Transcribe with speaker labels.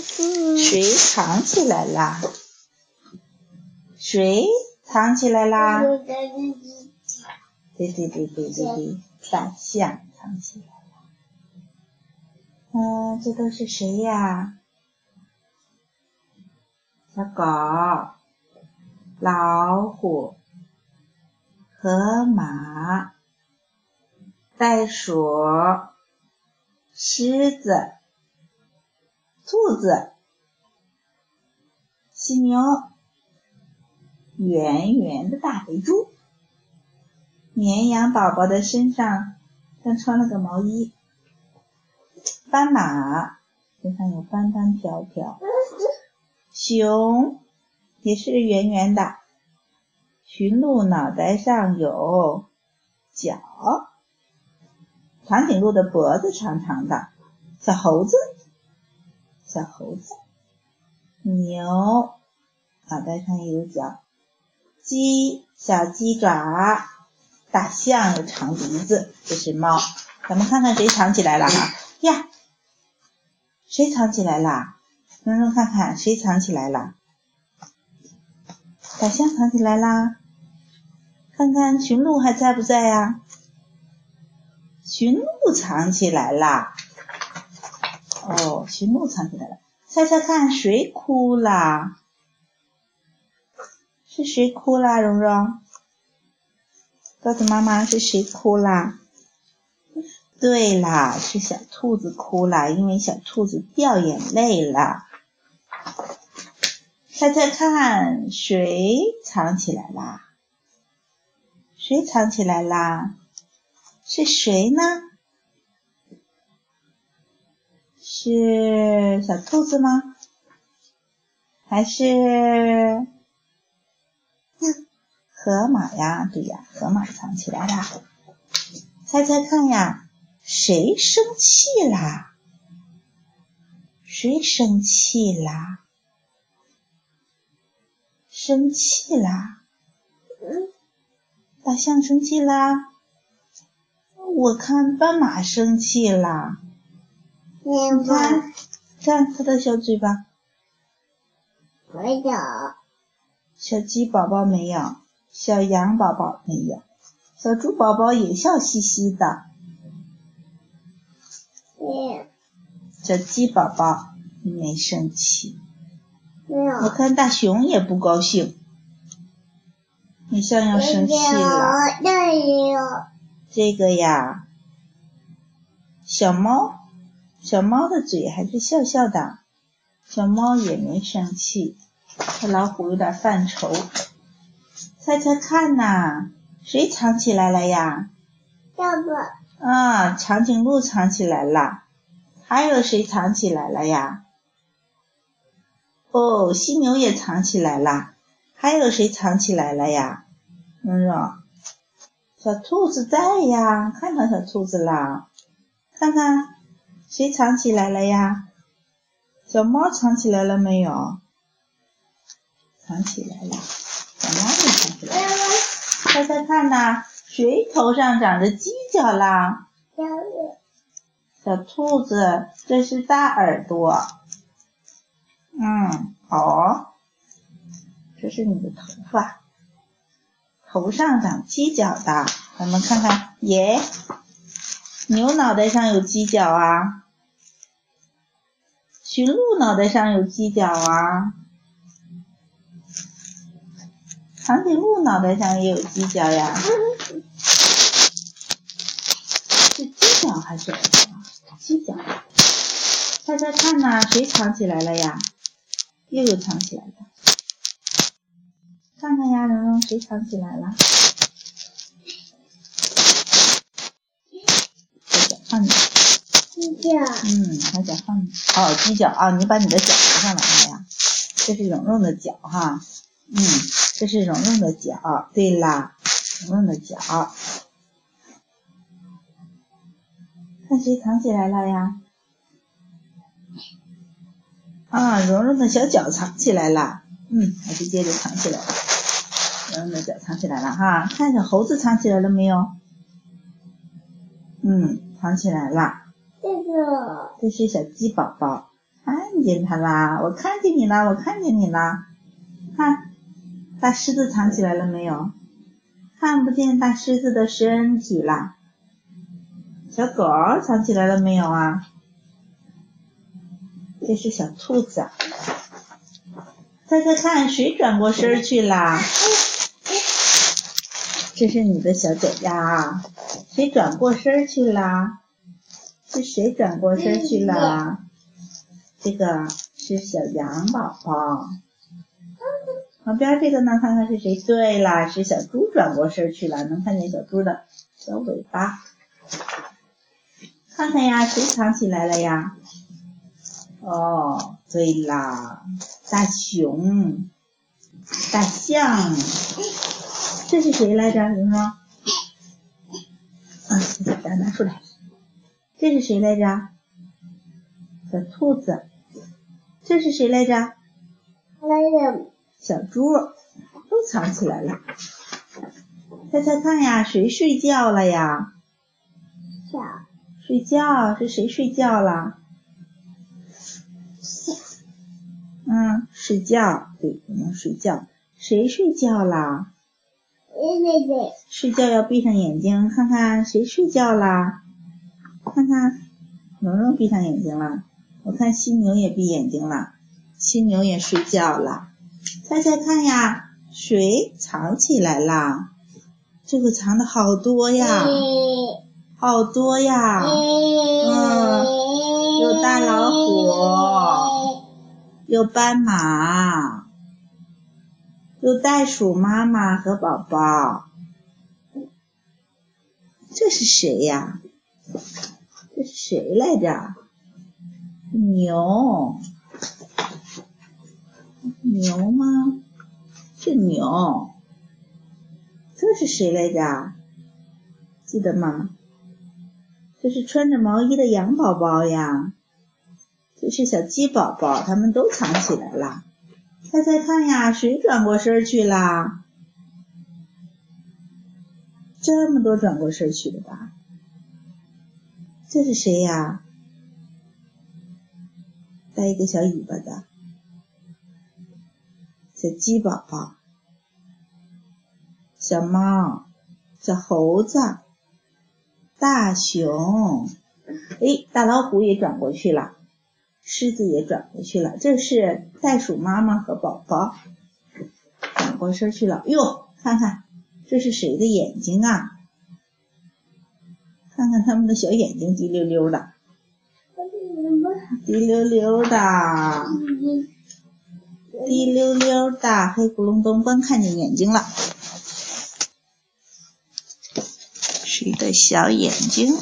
Speaker 1: 谁藏起来啦？谁藏起来啦？对对对对对对，大象藏起来了。嗯，这都是谁呀？小狗、老虎、河马、袋鼠、狮子。兔子、犀牛、圆圆的大肥猪、绵羊宝宝的身上像穿了个毛衣，斑马身上有斑斑条条，熊也是圆圆的，驯鹿脑袋上有角，长颈鹿的脖子长长的，小猴子。小猴子，牛脑袋上有角，鸡小鸡爪，大象有长鼻子，这是猫。咱们看看谁藏起来了哈呀？谁藏起来了？蓉蓉看看谁藏起来了？大象藏起来啦。看看驯鹿还在不在呀？驯鹿藏起来啦。哦，驯鹿藏起来了，猜猜看谁哭了？是谁哭啦？蓉蓉，告诉妈妈是谁哭啦？对啦，是小兔子哭了，因为小兔子掉眼泪了。猜猜看谁藏起来啦？谁藏起来啦？是谁呢？是小兔子吗？还是河马呀？对呀，河马藏起来了。猜猜看呀，谁生气啦？谁生气啦？生气啦？大象生气啦？我看斑马生气啦。你看，看它的小嘴巴，
Speaker 2: 没有。
Speaker 1: 小鸡宝宝没有，小羊宝宝没有，小猪宝宝也笑嘻嘻的。小鸡宝宝没生气。我看大熊也不高兴，你像要生气了。
Speaker 2: 这
Speaker 1: 个呀，小猫。小猫的嘴还是笑笑的，小猫也没生气。这老虎有点犯愁，猜猜看呐，谁藏起来了呀？
Speaker 2: 这个。
Speaker 1: 啊，长颈鹿藏起来了。还有谁藏起来了呀？哦，犀牛也藏起来了。还有谁藏起来了呀？蓉蓉，小兔子在呀，看到小兔子了，看看。谁藏起来了呀？小猫藏起来了没有？藏起来了，小猫也藏起来了。猜猜看呐，谁头上长着犄角啦？小兔子，这是大耳朵。嗯，好，这是你的头发，头上长犄角的。咱们看看，耶。牛脑袋上有犄角啊，驯鹿脑袋上有犄角啊，长颈鹿脑袋上也有犄角呀。是犄角还是耳朵？犄角。猜猜看呐，谁藏起来了呀？又有藏起来了。看看呀，蓉蓉，谁藏起来了？嗯，把脚放哦，犄角啊，你把你的脚拿上来了呀？这是蓉蓉的脚哈，嗯，这是蓉蓉的脚。对啦，蓉蓉的脚，看谁藏起来了呀？啊，蓉蓉的小脚藏起来了，嗯，还是接着藏起来了。蓉蓉的脚藏起来了哈，看小猴子藏起来了没有？嗯。藏起来了，
Speaker 2: 这个
Speaker 1: 这是小鸡宝宝，看见它啦！我看见你啦！我看见你啦！看，大狮子藏起来了没有？看不见大狮子的身体啦。小狗藏起来了没有啊？这是小兔子。猜猜看，谁转过身去啦？这是你的小脚丫，谁转过身去啦？是谁转过身去了？这个是小羊宝宝。旁边这个呢？看看是谁？对了，是小猪转过身去了。能看见小猪的小尾巴。看看呀，谁藏起来了呀？哦，对啦，大熊、大象。这是谁来着？什么？啊，把拿出来。这是谁来着？小兔子。这是谁来着？
Speaker 2: 来着。
Speaker 1: 小猪都藏起来了。猜猜看呀，谁睡觉了呀？
Speaker 2: 小。
Speaker 1: 睡觉是谁睡觉了？嗯，睡觉，对，我们睡觉。谁睡觉啦？睡觉要闭上眼睛，看看谁睡觉啦？看看，蓉蓉闭上眼睛了。我看犀牛也闭眼睛了，犀牛也睡觉了。猜猜看呀，谁藏起来啦？这个藏的好多呀，好多呀。嗯，有大老虎，有斑马，有袋鼠妈妈和宝宝。这是谁呀？谁来着？牛。牛吗？是牛。这是谁来着？记得吗？这是穿着毛衣的羊宝宝呀。这是小鸡宝宝，他们都藏起来了。猜猜看呀，谁转过身去啦？这么多转过身去的吧？这是谁呀？带一个小尾巴的。小鸡宝宝，小猫，小猴子，大熊，哎，大老虎也转过去了，狮子也转过去了，这是袋鼠妈妈和宝宝转过身去了。哟，看看这是谁的眼睛啊？看看他们的小眼睛，滴溜溜的，滴溜溜的。滴溜溜的，黑咕隆咚，光看见眼睛了。谁的小眼睛？